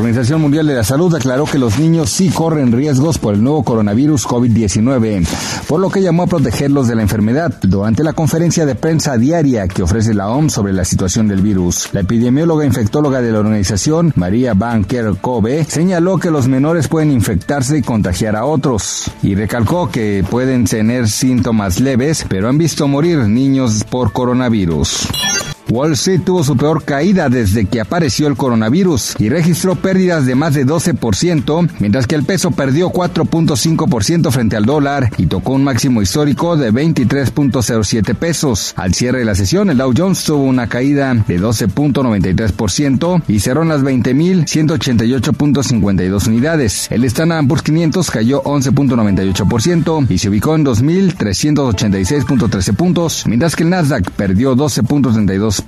Organización Mundial de la Salud aclaró que los niños sí corren riesgos por el nuevo coronavirus COVID-19, por lo que llamó a protegerlos de la enfermedad durante la conferencia de prensa diaria que ofrece la OMS sobre la situación del virus. La epidemióloga infectóloga de la organización, María Van Kerkhove, señaló que los menores pueden infectarse y contagiar a otros, y recalcó que pueden tener síntomas leves, pero han visto morir niños por coronavirus. Wall Street tuvo su peor caída desde que apareció el coronavirus y registró pérdidas de más de 12%, mientras que el peso perdió 4.5% frente al dólar y tocó un máximo histórico de 23.07 pesos. Al cierre de la sesión, el Dow Jones tuvo una caída de 12.93% y cerró en las 20.188.52 unidades. El Standard Poor's 500 cayó 11.98% y se ubicó en 2.386.13 puntos, mientras que el Nasdaq perdió 12.32%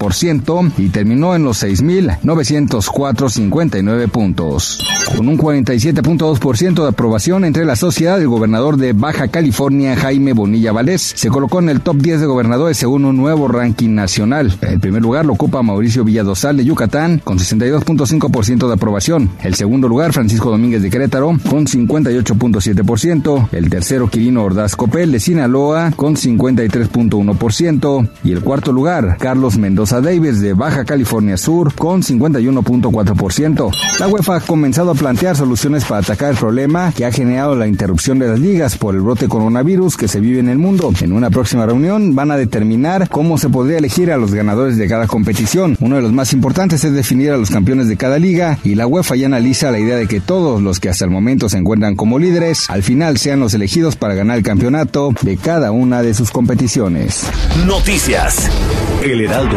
y terminó en los 6.904.59 puntos. Con un 47.2% de aprobación entre la sociedad, el gobernador de Baja California, Jaime Bonilla Valdés, se colocó en el top 10 de gobernadores según un nuevo ranking nacional. El primer lugar lo ocupa Mauricio Villadosal de Yucatán con 62.5% de aprobación. El segundo lugar, Francisco Domínguez de Querétaro con 58.7%. El tercero, Quirino Ordaz Copel de Sinaloa con 53.1%. Y el cuarto lugar, Carlos Mendoza Davis de Baja California Sur con 51.4%. La UEFA ha comenzado a plantear soluciones para atacar el problema que ha generado la interrupción de las ligas por el brote coronavirus que se vive en el mundo. En una próxima reunión van a determinar cómo se podría elegir a los ganadores de cada competición. Uno de los más importantes es definir a los campeones de cada liga y la UEFA ya analiza la idea de que todos los que hasta el momento se encuentran como líderes al final sean los elegidos para ganar el campeonato de cada una de sus competiciones. Noticias. El Heraldo